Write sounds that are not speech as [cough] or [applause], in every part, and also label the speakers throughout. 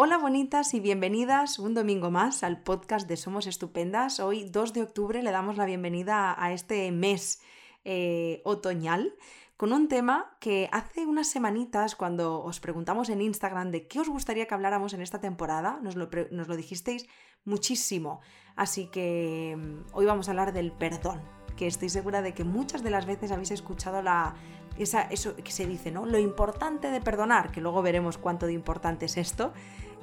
Speaker 1: Hola bonitas y bienvenidas un domingo más al podcast de Somos Estupendas. Hoy 2 de octubre le damos la bienvenida a este mes eh, otoñal con un tema que hace unas semanitas cuando os preguntamos en Instagram de qué os gustaría que habláramos en esta temporada, nos lo, dijisteis muchísimo. Así que mm, hoy vamos a hablar del perdón, que estoy segura de que muchas de las veces habéis escuchado la, eso que se dice, ¿no? Lo importante de perdonar, que luego veremos cuánto de importante es esto.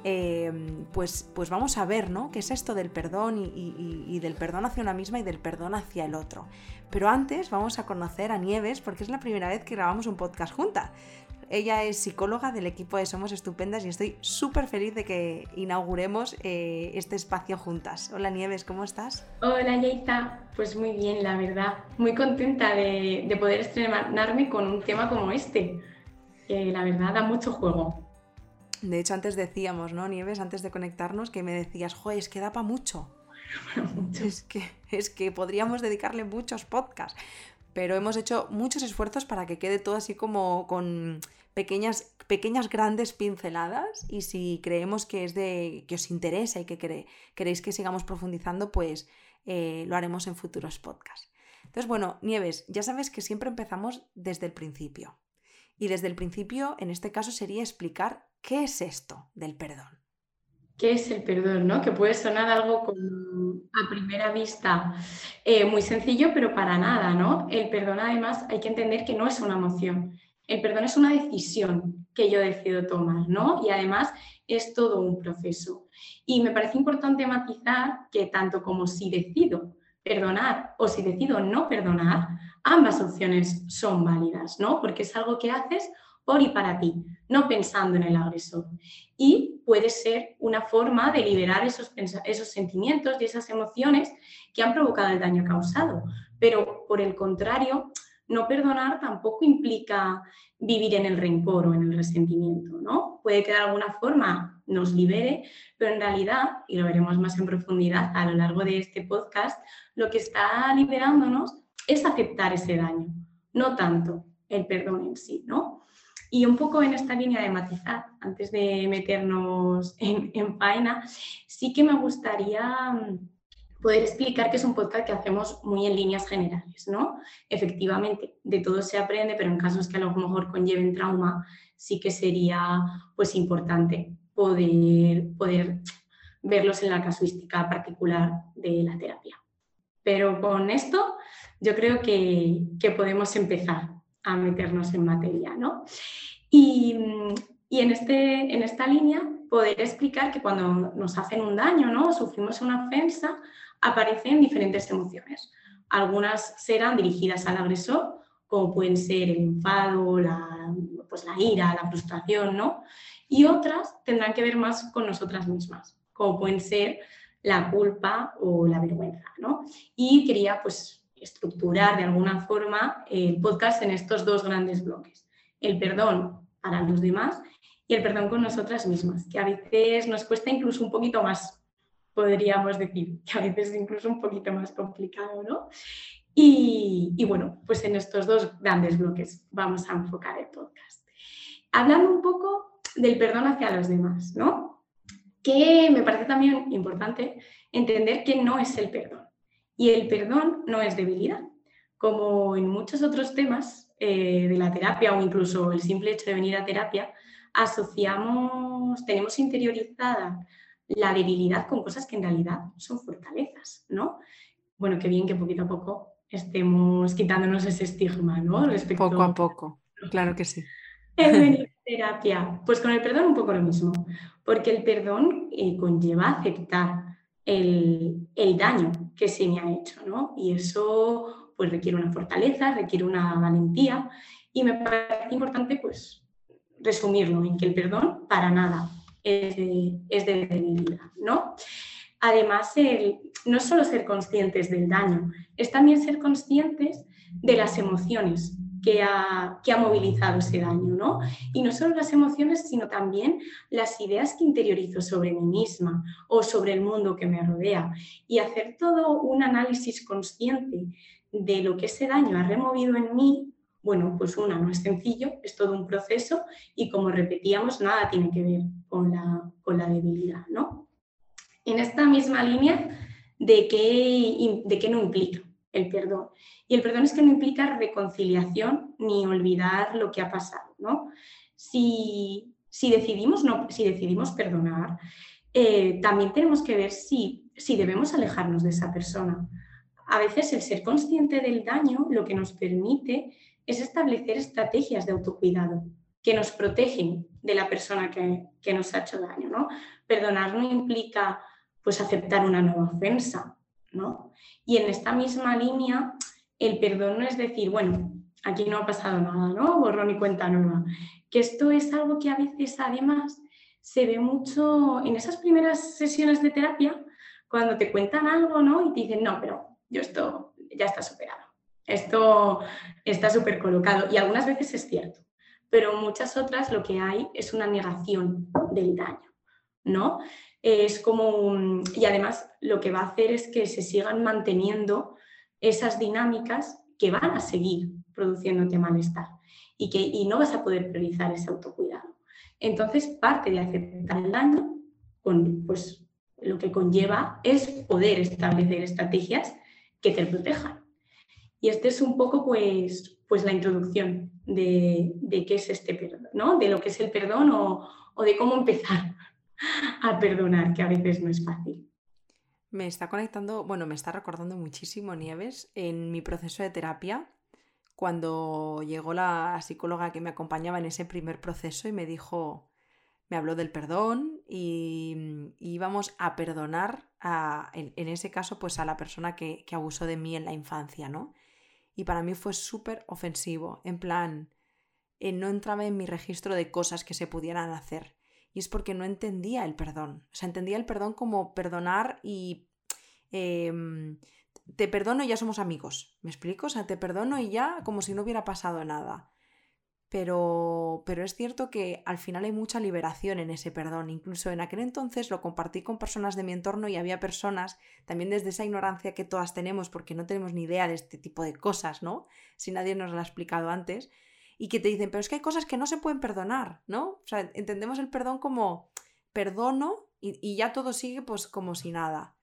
Speaker 1: Em, pues, pues vamos a ver, ¿no? ¿Qué es esto del perdón y, del perdón hacia una misma y del perdón hacia el otro? Pero antes vamos a conocer a Nieves porque es la primera vez que grabamos un podcast juntas. Ella es psicóloga del equipo de Somos Estupendas y estoy súper feliz de que inauguremos eh, este espacio juntas. Hola Nieves, ¿cómo estás?
Speaker 2: Hola Yeita, pues muy bien, la verdad. Muy contenta de, de poder estrenarme con un tema como este, que la verdad da mucho juego.
Speaker 1: De hecho, antes decíamos, ¿no, Nieves? Antes de conectarnos, que me decías, joder, es que da para mucho. [laughs] es, que, es que podríamos dedicarle muchos podcasts. Pero hemos hecho muchos esfuerzos para que quede todo así como con pequeñas, pequeñas grandes pinceladas. Y si creemos que es de. que os interesa y que queréis que sigamos profundizando, pues eh, lo haremos en futuros podcasts. Entonces, bueno, Nieves, ya sabes que siempre empezamos desde el principio. Y desde el principio, en este caso, sería explicar ¿Qué es esto del perdón?
Speaker 2: ¿Qué es el perdón? ¿no? Que puede sonar algo a primera vista eh, muy sencillo, pero para nada, ¿no? El perdón, además, hay que entender que no es una emoción. El perdón es una decisión que yo decido tomar, ¿no? Y además es todo un proceso. Y me parece importante matizar que tanto como si decido perdonar o si decido no perdonar, ambas opciones son válidas, ¿no? Porque es algo que haces por y para ti, no pensando en el agresor. Y puede ser una forma de liberar esos, esos sentimientos y esas emociones que han provocado el daño causado. Pero por el contrario, no perdonar tampoco implica vivir en el rencor o en el resentimiento, ¿no? Puede que de alguna forma nos libere, pero en realidad, y lo veremos más en profundidad a lo largo de este podcast, lo que está liberándonos es aceptar ese daño, no tanto el perdón en sí, ¿no? Y un poco en esta línea de matizar, antes de meternos [laughs] en, en faena, sí que me gustaría mm, poder explicar que es un podcast que hacemos muy en líneas generales, ¿no? Efectivamente, de todo se aprende, pero en casos que a lo mejor conlleven trauma, sí que sería pues importante poder, poder verlos en la casuística particular de la terapia. Pero con esto yo creo que, que podemos empezar a meternos en materia, ¿no? Y, en, este, en esta línea poder explicar que cuando nos hacen un daño, ¿no? sufrimos una ofensa, aparecen diferentes emociones. Algunas serán dirigidas al agresor, como pueden ser el enfado, la, pues la ira, la frustración, ¿no? Y otras tendrán que ver más con nosotras mismas, como pueden ser la culpa o la vergüenza, ¿no? Y quería pues estructurar de alguna forma el podcast en estos dos grandes bloques. El perdón para los demás y el perdón con nosotras mismas, que a veces nos cuesta incluso un poquito más, podríamos decir, que a veces es incluso un poquito más complicado, ¿no? Y, bueno, pues en estos dos grandes bloques vamos a enfocar el podcast. Hablando un poco del perdón hacia los demás, ¿no? Que me parece también importante entender que no es el perdón. Y el perdón no es debilidad. Como en muchos otros temas eh, de la terapia o incluso el simple hecho de venir a terapia, asociamos, tenemos interiorizada la debilidad con cosas que en realidad son fortalezas, ¿no? Bueno, qué bien que poquito a poco estemos quitándonos ese estigma, ¿no?
Speaker 1: poco a poco, claro que sí.
Speaker 2: En [laughs] venir a terapia, pues con el perdón un poco lo mismo, porque el perdón eh, conlleva aceptar el, daño que se me ha hecho, ¿no? Y eso pues requiere una fortaleza, requiere una valentía y me parece importante pues resumirlo en que el perdón para nada es de, es de ¿no? Además, no solo ser conscientes del daño, es también ser conscientes de las emociones que ha, que ha movilizado ese daño, ¿no? Y no solo las emociones, sino también las ideas que interiorizo sobre mí misma o sobre el mundo que me rodea. Y hacer todo un análisis consciente de lo que ese daño ha removido en mí Bueno, pues una, no es sencillo, es todo un proceso y como repetíamos, nada tiene que ver con la, con la debilidad, ¿no? En esta misma línea de qué, de qué no implica el perdón. Y el perdón es que no implica reconciliación ni olvidar lo que ha pasado, ¿no? Si, si decidimos, no, si decidimos perdonar, eh, también tenemos que ver si, si debemos alejarnos de esa persona. A veces el ser consciente del daño lo que nos permite es establecer estrategias de autocuidado que nos protegen de la persona que, que nos ha hecho daño. ¿no? Perdonar no implica pues, aceptar una nueva ofensa. Y en esta misma línea, el perdón no es decir, bueno, aquí no ha pasado nada, ¿no? Borrón y cuenta nueva. Que esto es algo que a veces además se ve mucho en esas primeras sesiones de terapia, cuando te cuentan algo, ¿no? Y te dicen, no, pero yo esto ya está superado. Esto está súper colocado. Y algunas veces es cierto, pero muchas otras lo que hay es una negación del daño, ¿no? Es como, y además lo que va a hacer es que se sigan manteniendo esas dinámicas que van a seguir produciéndote malestar y que y no vas a poder priorizar ese autocuidado. Entonces, parte de aceptar el daño, con, pues lo que conlleva es poder establecer estrategias que te protejan. Y este es un poco, pues, pues la introducción de, qué es este perdón, ¿no? De lo que es el perdón o, o de cómo empezar a perdonar, que a veces no es fácil.
Speaker 1: Me está conectando, bueno, me está recordando muchísimo Nieves en mi proceso de terapia cuando llegó la psicóloga que me acompañaba en ese primer proceso y me dijo, me habló del perdón y, íbamos a perdonar a, en, ese caso pues a la persona que, que, abusó de mí en la infancia, ¿no? Y para mí fue súper ofensivo, en plan, eh, no entraba en mi registro de cosas que se pudieran hacer. Y es porque no entendía el perdón. O sea, entendía el perdón como perdonar y em, te perdono y ya somos amigos. ¿Me explico? O sea, te perdono y ya como si no hubiera pasado nada. Pero, pero es cierto que al final hay mucha liberación en ese perdón. Incluso en aquel entonces lo compartí con personas de mi entorno y había personas, también desde esa ignorancia que todas tenemos, porque no tenemos ni idea de este tipo de cosas, ¿no? Si nadie nos lo ha explicado antes, y que te dicen, pero es que hay cosas que no se pueden perdonar, ¿no? O sea, entendemos el perdón como perdono y, y ya todo sigue pues como si nada.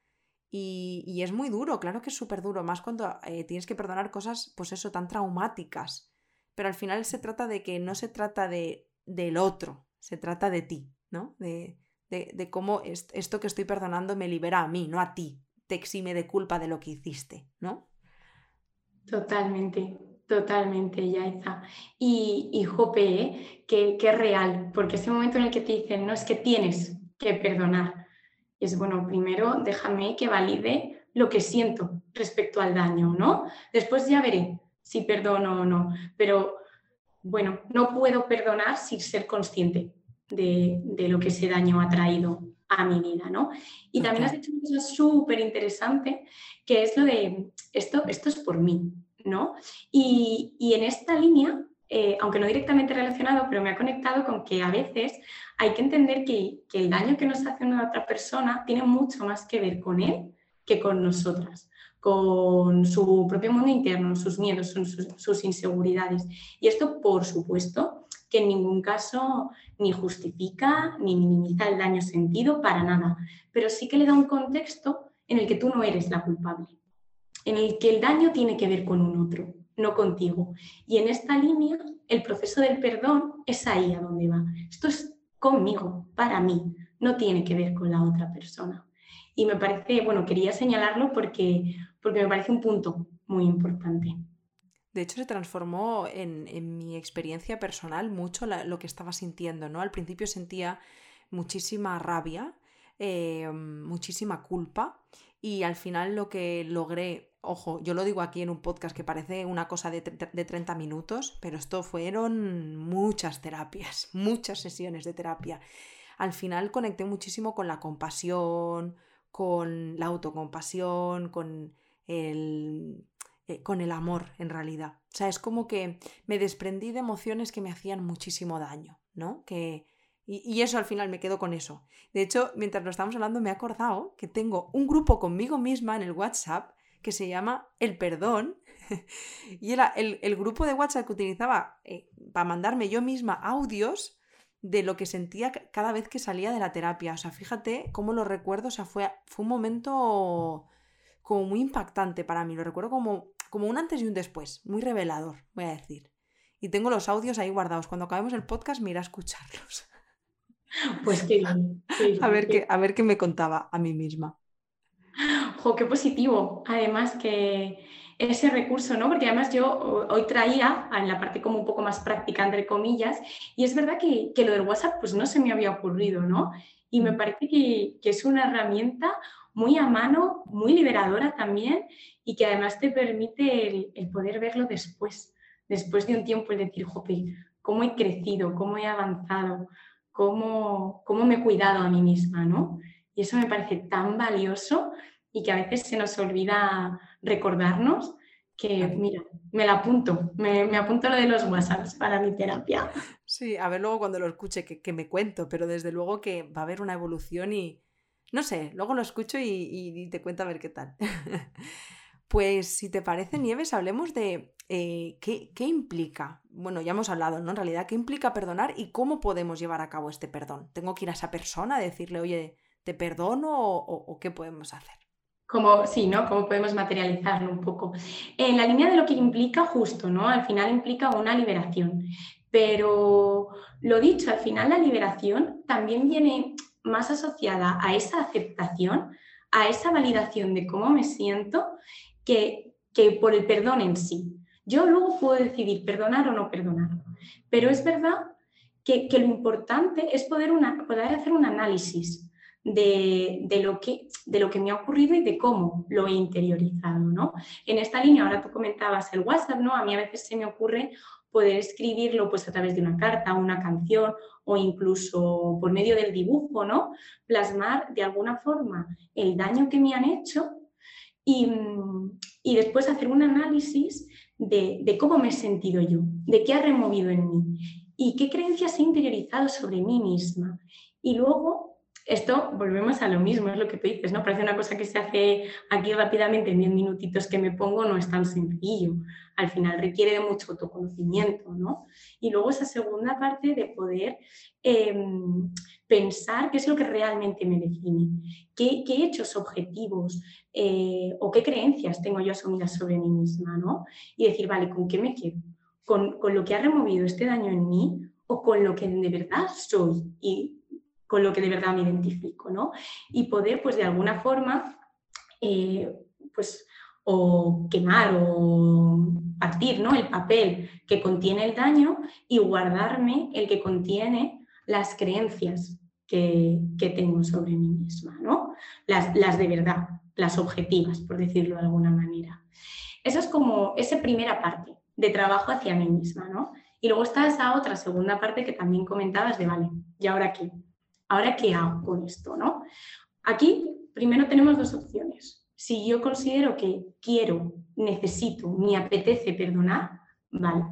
Speaker 1: Y, es muy duro, claro que es súper duro, más cuando eh, tienes que perdonar cosas, pues eso, tan traumáticas. Pero al final se trata de que no se trata de, del otro, se trata de ti, ¿no? De, de, cómo esto que estoy perdonando me libera a mí, no a ti, te exime de culpa de lo que hiciste, ¿no?
Speaker 2: Totalmente, totalmente, Yaiza. Y, y Jope, ¿eh? que, que es real, porque ese momento en el que te dicen, no, es que tienes que perdonar es, bueno, primero déjame que valide lo que siento respecto al daño, ¿no? Después ya veré si perdono o no, pero bueno, no puedo perdonar sin ser consciente de, lo que ese daño ha traído a mi vida, ¿no? Y también has dicho una cosa súper interesante, que es lo de, esto, esto es por mí, ¿no? Y, y en esta línea eh, aunque no directamente relacionado, pero me ha conectado con que a veces hay que entender que, el daño que nos hace una otra persona tiene mucho más que ver con él que con nosotras, con su propio mundo interno, sus miedos, sus inseguridades. Y esto, por supuesto, que en ningún caso ni justifica ni minimiza el daño sentido para nada, pero sí que le da un contexto en el que tú no eres la culpable, en el que el daño tiene que ver con un otro, no contigo. Y en esta línea, el proceso del perdón es ahí a donde va. Esto es conmigo, para mí, no tiene que ver con la otra persona. Y me parece, bueno, quería señalarlo porque, porque me parece un punto muy importante.
Speaker 1: De hecho, se transformó en, mi experiencia personal mucho lo que estaba sintiendo, ¿no? Al principio sentía muchísima rabia, eh, muchísima culpa y al final lo que logré Ojo, yo lo digo aquí en un podcast que parece una cosa de, de 30 minutos, pero esto fueron muchas terapias, [laughs] muchas sesiones de terapia. Al final conecté muchísimo con la compasión, con la autocompasión, con el, eh, con el amor en realidad. O sea, es como que me desprendí de emociones que me hacían muchísimo daño, ¿no? Que, y, y, eso al final me quedo con eso. De hecho, mientras lo estamos hablando me he acordado que tengo un grupo conmigo misma en el WhatsApp que se llama El Perdón. [laughs] y era el, grupo de WhatsApp que utilizaba eh, para mandarme yo misma audios de lo que sentía cada vez que salía de la terapia. O sea, fíjate cómo lo recuerdo. O sea, fue, fue un momento como muy impactante para mí. Lo recuerdo como, como un antes y un después. Muy revelador, voy a decir. Y tengo los audios ahí guardados. Cuando acabemos el podcast, mira a escucharlos.
Speaker 2: Pues qué bien. [laughs]
Speaker 1: a, ver qué, a ver qué me contaba a mí misma.
Speaker 2: Jo, qué positivo. Además que ese recurso, ¿no? Porque además yo hoy traía en la parte como un poco más práctica, entre comillas, y es verdad que, lo del WhatsApp pues no se me había ocurrido, ¿no? Y me mm. parece que, es una herramienta muy a mano, muy liberadora también y que además te permite el, poder verlo después, después de un tiempo, el decir, jope, cómo he crecido, cómo he avanzado, cómo, cómo me he cuidado a mí misma, ¿no? Y eso me parece tan valioso y que a veces se nos olvida recordarnos que, mira, me la apunto, me, apunto lo de los WhatsApps para mi terapia.
Speaker 1: Sí, a ver luego cuando lo escuche que, me cuento, pero desde luego que va a haber una evolución y, no sé, luego lo escucho y, te cuento a ver qué tal. [laughs] pues si te parece, Nieves, hablemos de eh, ¿qué, qué, implica. Bueno, ya hemos hablado, ¿no? En realidad, ¿qué implica perdonar y cómo podemos llevar a cabo este perdón? ¿Tengo que ir a esa persona a decirle, oye, te perdono o qué podemos hacer?
Speaker 2: Como, sí, ¿no? Cómo podemos materializarlo un poco. En la línea de lo que implica justo, ¿no? Al final implica una liberación. Pero lo dicho, al final la liberación también viene más asociada a esa aceptación, a esa validación de cómo me siento, que, que por el perdón en sí. Yo luego puedo decidir perdonar o no perdonar. Pero es verdad que, que lo importante es poder, una, poder hacer un análisis de, lo que, de lo que me ha ocurrido y de cómo lo he interiorizado, ¿no? En esta línea, ahora tú comentabas el WhatsApp, ¿no? A mí a veces se me ocurre poder escribirlo pues a través de una carta, una canción o incluso por medio del dibujo, ¿no? Plasmar de alguna forma el daño que me han hecho y, después hacer un análisis de, de, cómo me he sentido yo, de qué ha removido en mí y qué creencias he interiorizado sobre mí misma. Y luego esto volvemos a lo mismo, es lo que tú dices, ¿no? Parece una cosa que se hace aquí rápidamente en 10 minutitos que me pongo, no es tan sencillo. Al final requiere de mucho autoconocimiento, ¿no? Y luego esa segunda parte de poder em, pensar qué es lo que realmente me define, qué, hechos objetivos eh, o qué creencias tengo yo asumidas sobre mí misma, ¿no? Y decir, vale, ¿con qué me quedo? ¿Con, con lo que ha removido este daño en mí o con lo que de verdad soy? Y con lo que de verdad me identifico, ¿no? Y poder, pues de alguna forma, eh, pues o quemar o partir ¿no? el papel que contiene el daño y guardarme el que contiene las creencias que, tengo sobre mí misma, ¿no? Las, las, de verdad, las objetivas, por decirlo de alguna manera. Eso es como esa primera parte de trabajo hacia mí misma, ¿no? Y luego está esa otra segunda parte que también comentabas de, vale, ¿y ahora qué? ¿Ahora qué hago con esto? ¿no? Aquí primero tenemos dos opciones. Si yo considero que quiero, necesito, me apetece perdonar, vale.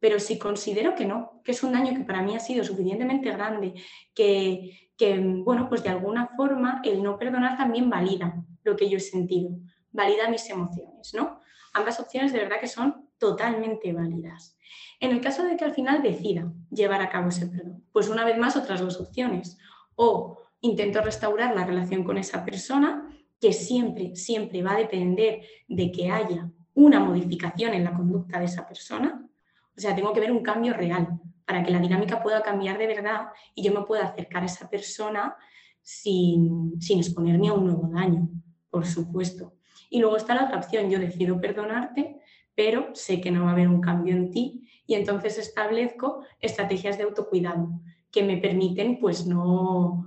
Speaker 2: Pero si considero que no, que es un daño que para mí ha sido suficientemente grande, que, que bueno, pues de alguna forma el no perdonar también valida lo que yo he sentido, valida mis emociones, ¿no? Ambas opciones de verdad que son totalmente válidas. En el caso de que al final decida llevar a cabo ese perdón, pues una vez más otras dos opciones o intento restaurar la relación con esa persona, que siempre, siempre va a depender de que haya una modificación en la conducta de esa persona. O sea, tengo que ver un cambio real para que la dinámica pueda cambiar de verdad y yo me pueda acercar a esa persona sin, sin exponerme a un nuevo daño, por supuesto. Y luego está la otra opción, yo decido perdonarte, pero sé que no va a haber un cambio en ti y entonces establezco estrategias de autocuidado que me permiten pues no,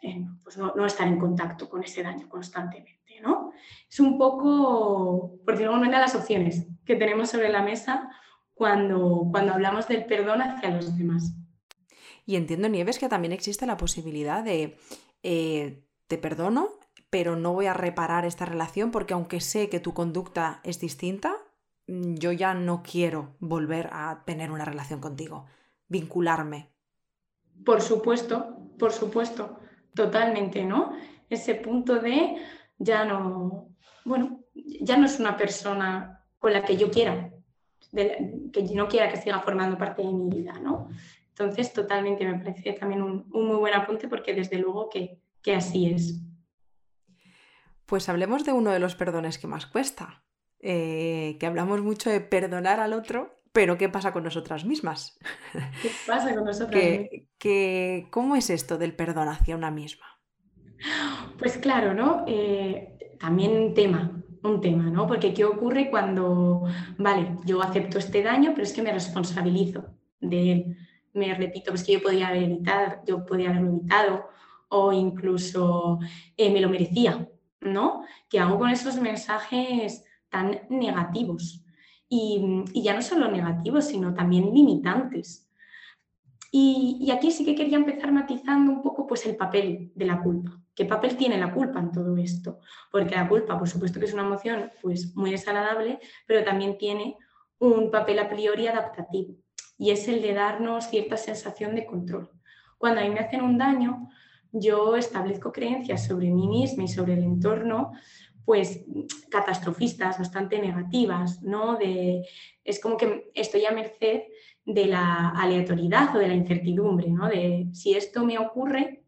Speaker 2: eh, pues no, estar en contacto con ese daño constantemente. ¿no? Es un poco, luego no eran las opciones que tenemos sobre la mesa cuando, cuando hablamos del perdón hacia los demás.
Speaker 1: Y entiendo, Nieves, que también existe la posibilidad de eh, te perdono, pero no voy a reparar esta relación porque aunque sé que tu conducta es distinta, yo ya no quiero volver a tener una relación contigo, vincularme
Speaker 2: por supuesto, por supuesto, totalmente, ¿no? Ese punto de ya no, bueno, ya no es una persona con la que yo quiera, que no quiera que siga formando parte de mi vida, ¿no? Entonces, totalmente me parece también un, muy buen apunte porque desde luego que, así es.
Speaker 1: Pues hablemos de uno de los perdones que más cuesta, eh, que hablamos mucho de perdonar al otro, pero ¿qué pasa con nosotras mismas?
Speaker 2: ¿Qué pasa con nosotras
Speaker 1: mismas? ¿Cómo es esto del perdón hacia una misma?
Speaker 2: Pues claro, ¿no? Eh, también un tema, un tema, ¿no? Porque ¿qué ocurre cuando, vale, yo acepto este daño, pero es que me responsabilizo de él? me repito, pues que yo podía haber evitado, yo podía haberlo evitado o incluso eh, me lo merecía, ¿no? ¿Qué hago con esos mensajes tan negativos? Y, ya no solo negativos, sino también limitantes. Y, y, aquí sí que quería empezar matizando un poco pues, el papel de la culpa. ¿Qué papel tiene la culpa en todo esto? Porque la culpa, por supuesto que es una emoción pues, muy desagradable, pero también tiene un papel a priori adaptativo y es el de darnos cierta sensación de control. Cuando a mí me hacen un daño, yo establezco creencias sobre mí misma y sobre el entorno, pues catastrofistas, bastante negativas, ¿no? De, es como que estoy a merced de la aleatoriedad o de la incertidumbre, ¿no? De si esto me ocurre,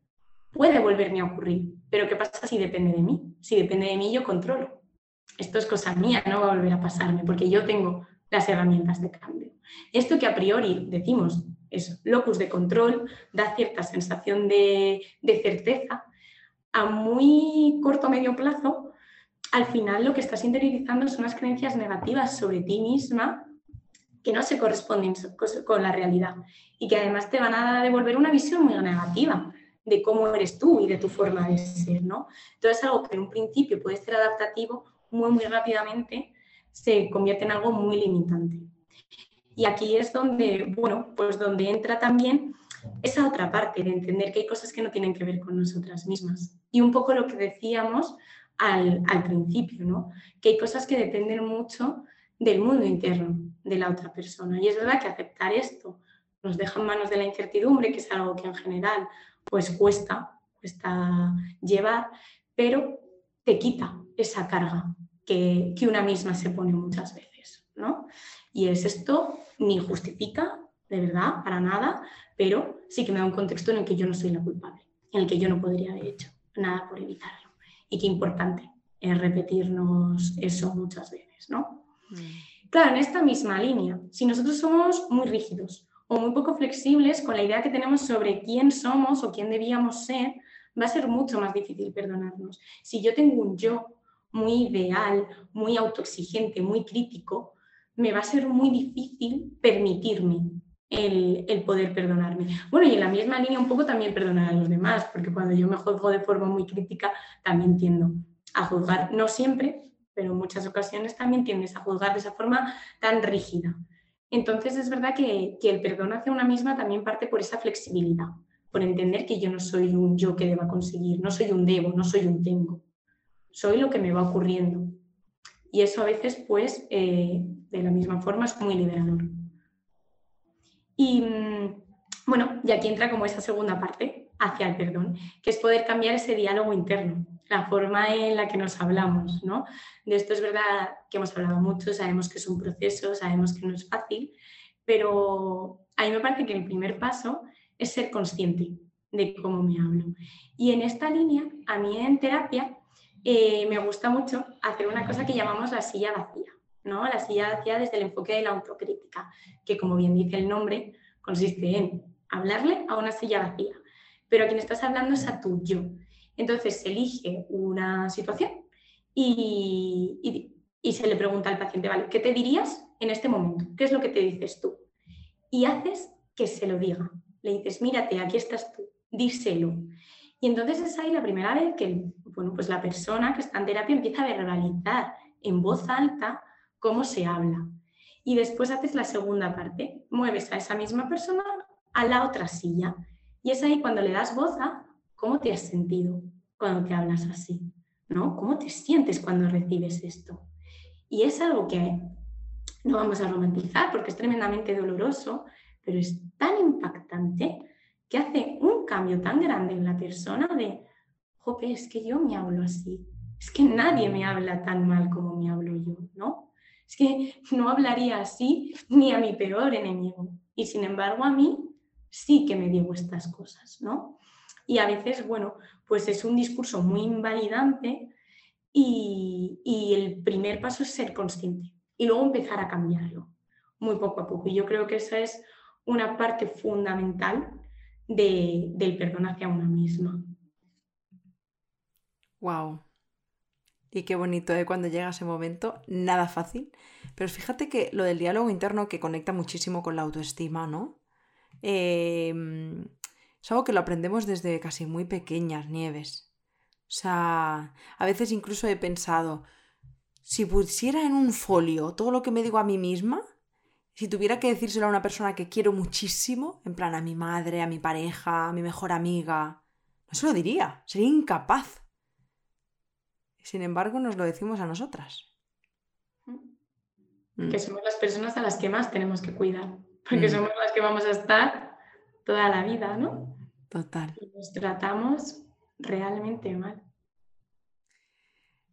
Speaker 2: puede volverme a ocurrir, pero ¿qué pasa si depende de mí? Si depende de mí, yo controlo. Esto es cosa mía, no va a volver a pasarme, porque yo tengo las herramientas de cambio. Esto que a priori decimos es locus de control, da cierta sensación de, certeza, a muy corto o medio plazo, al final lo que estás interiorizando son unas creencias negativas sobre ti misma que no se corresponden con la realidad y que además te van a devolver una visión muy negativa de cómo eres tú y de tu forma de ser, ¿no? Entonces algo que en un principio puede ser adaptativo, muy, muy rápidamente se convierte en algo muy limitante. Y aquí es donde, bueno, pues donde entra también esa otra parte de entender que hay cosas que no tienen que ver con nosotras mismas. Y un poco lo que decíamos al, principio, ¿no? Que hay cosas que dependen mucho del mundo interno de la otra persona. Y es verdad que aceptar esto nos deja en manos de la incertidumbre, que es algo que en general pues cuesta, cuesta llevar, pero te quita esa carga que, que una misma se pone muchas veces, ¿no? Y es esto ni justifica, de verdad, para nada, pero sí que me da un contexto en el que yo no soy la culpable, en el que yo no podría haber hecho nada por evitarlo. Y qué importante es repetirnos eso muchas veces, ¿no? Mm. Claro, en esta misma línea, si nosotros somos muy rígidos o muy poco flexibles con la idea que tenemos sobre quién somos o quién debíamos ser, va a ser mucho más difícil perdonarnos. Si yo tengo un yo muy ideal, muy autoexigente, muy crítico, me va a ser muy difícil permitirme el, poder perdonarme. Bueno, y en la misma línea un poco también perdonar a los demás, porque cuando yo me juzgo de forma muy crítica, también tiendo a juzgar, no siempre, pero en muchas ocasiones también tiendes a juzgar de esa forma tan rígida. Entonces es verdad que, que el perdón hacia una misma también parte por esa flexibilidad, por entender que yo no soy un yo que deba conseguir, no soy un debo, no soy un tengo, soy lo que me va ocurriendo. Y eso a veces, pues, eh, de la misma forma es muy liberador. Y mm, bueno, y aquí entra como esa segunda parte hacia el perdón, que es poder cambiar ese diálogo interno, la forma en la que nos hablamos, ¿no? De esto es verdad que hemos hablado mucho, sabemos que es un proceso, sabemos que no es fácil, pero a mí me parece que el primer paso es ser consciente de cómo me hablo. Y en esta línea, a mí en terapia, eh, me gusta mucho hacer una cosa que llamamos la silla vacía. ¿No? La silla vacía desde el enfoque de la autocrítica, que como bien dice el nombre, consiste en hablarle a una silla vacía, pero a quien estás hablando es a tu yo. Entonces se elige una situación y, y, se le pregunta al paciente, ¿vale? ¿Qué te dirías en este momento? ¿Qué es lo que te dices tú? Y haces que se lo diga. Le dices, mírate, aquí estás tú, díselo. Y entonces es ahí la primera vez que bueno, pues la persona que está en terapia empieza a verbalizar en voz alta cómo se habla. Y después haces la segunda parte, mueves a esa misma persona a la otra silla. Y es ahí cuando le das voz a cómo te has sentido cuando te hablas así, ¿no? ¿Cómo te sientes cuando recibes esto? Y es algo que no vamos a romantizar porque es tremendamente doloroso, pero es tan impactante que hace un cambio tan grande en la persona de, jope, es que yo me hablo así, es que nadie me habla tan mal como me hablo yo, ¿no? Es que no hablaría así ni a mi peor enemigo. Y sin embargo a mí sí que me digo estas cosas, ¿no? Y a veces, bueno, pues es un discurso muy invalidante y, y el primer paso es ser consciente y luego empezar a cambiarlo muy poco a poco. Y yo creo que esa es una parte fundamental de, del perdón hacia una misma.
Speaker 1: Wow. Y qué bonito ¿eh? cuando llega ese momento, nada fácil. Pero fíjate que lo del diálogo interno que conecta muchísimo con la autoestima, ¿no? Em, es algo que lo aprendemos desde casi muy pequeñas, Nieves. O sea, a veces incluso he pensado, si pusiera en un folio todo lo que me digo a mí misma, si tuviera que decírselo a una persona que quiero muchísimo, en plan a mi madre, a mi pareja, a mi mejor amiga, no se lo diría, sería incapaz. Sin embargo, nos lo decimos a nosotras.
Speaker 2: Mm. Que somos las personas a las que más tenemos que cuidar, porque mm. somos las que vamos a estar toda la vida, ¿no?
Speaker 1: Total.
Speaker 2: Y nos tratamos realmente mal.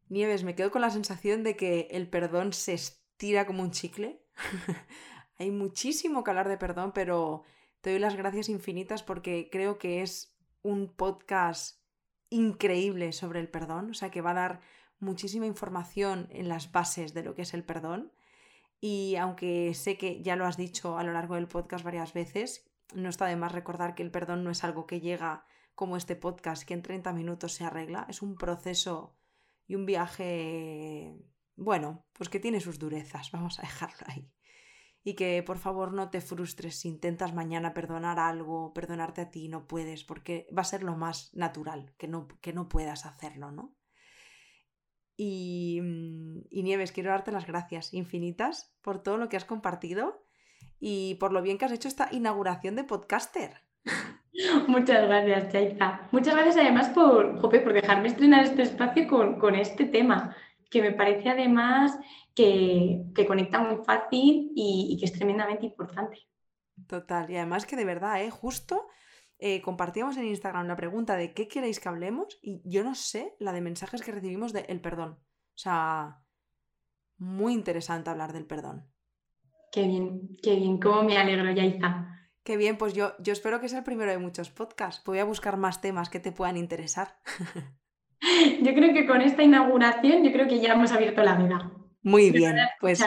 Speaker 1: Nieves, me quedo con la sensación de que el perdón se estira como un chicle. [laughs] Hay muchísimo que hablar de perdón, pero te doy las gracias infinitas porque creo que es un podcast increíble sobre el perdón, o sea que va a dar muchísima información en las bases de lo que es el perdón. Y aunque sé que ya lo has dicho a lo largo del podcast varias veces, no está de más recordar que el perdón no es algo que llega como este podcast, que en 30 minutos se arregla, es un proceso y un viaje, bueno, pues que tiene sus durezas, [laughs] vamos a dejarlo ahí y que por favor no te frustres si intentas mañana perdonar algo, perdonarte a ti, no puedes, porque va a ser lo más natural, que no, que no puedas hacerlo, ¿no? Y, mm, y Nieves, quiero darte las gracias infinitas por todo lo que has compartido y por lo bien que has hecho esta inauguración de podcaster. [laughs]
Speaker 2: Muchas gracias, Chaita. Muchas gracias además por, por dejarme estrenar este espacio con, con este tema, que me parece además que, conecta muy fácil y, que es tremendamente importante.
Speaker 1: Total, y además que de verdad, ¿eh? justo eh, compartíamos en Instagram la pregunta de qué queréis que hablemos y yo no sé la de mensajes que recibimos de el perdón. O sea, muy interesante hablar del perdón.
Speaker 2: Qué bien, qué bien, cómo me alegro, Yaiza.
Speaker 1: Qué bien, pues yo, yo espero que sea el primero de muchos podcasts. Voy a buscar más temas que te puedan interesar. [laughs] [laughs]
Speaker 2: yo creo que con esta inauguración, yo creo que ya hemos abierto la vida.
Speaker 1: Muy bien, pues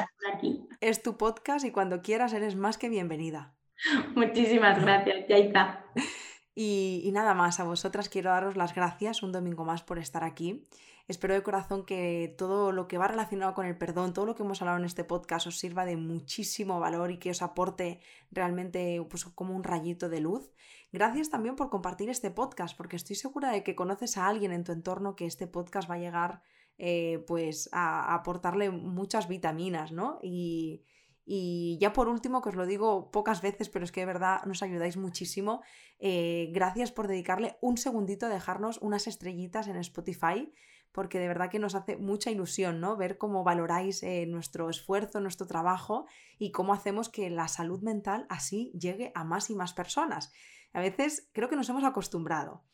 Speaker 1: es tu podcast y cuando quieras eres más que bienvenida. [laughs]
Speaker 2: Muchísimas gracias, Yaita. [laughs]
Speaker 1: Y, nada más, a vosotras quiero daros las gracias un domingo más por estar aquí. Espero de corazón que todo lo que va relacionado con el perdón, todo lo que hemos hablado en este podcast os sirva de muchísimo valor y que os aporte realmente pues, como un rayito de luz. Gracias también por compartir este podcast, porque estoy segura de que conoces a alguien en tu entorno que este podcast va a llegar eh, pues a, aportarle muchas vitaminas, ¿no? Y, ya por último, que os lo digo pocas veces, pero es que de verdad nos ayudáis muchísimo, eh, gracias por dedicarle un segundito a dejarnos unas estrellitas en Spotify, porque de verdad que nos hace mucha ilusión, ¿no? Ver cómo valoráis eh, nuestro esfuerzo, nuestro trabajo y cómo hacemos que la salud mental así llegue a más y más personas. A veces creo que nos hemos acostumbrado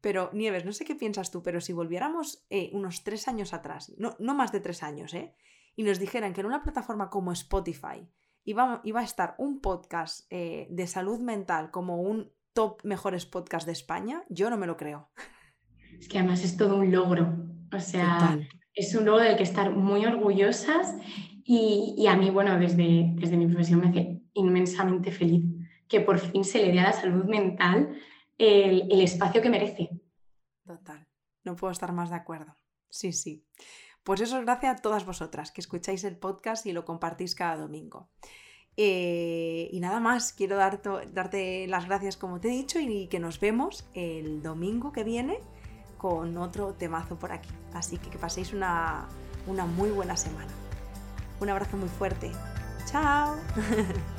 Speaker 1: pero, Nieves, no sé qué piensas tú, pero si volviéramos eh, unos tres años atrás, no, no, más de tres años, ¿eh? Y nos dijeran que en una plataforma como Spotify iba, iba a estar un podcast eh, de salud mental como un top mejores podcast de España, yo no me lo creo.
Speaker 2: Es que además es todo un logro. O sea, es un logro del que estar muy orgullosas y, y, a mí, bueno, desde, desde mi profesión me hace inmensamente feliz que por fin se le dé a la salud mental el, espacio que merece.
Speaker 1: Total, no puedo estar más de acuerdo. Sí, sí. Pues eso es gracias a todas vosotras que escucháis el podcast y lo compartís cada domingo. Eh, y nada más, quiero darte las gracias como te he dicho y que nos vemos el domingo que viene con otro temazo por aquí. Así que que paséis una, una muy buena semana. Un abrazo muy fuerte. Chao. [laughs]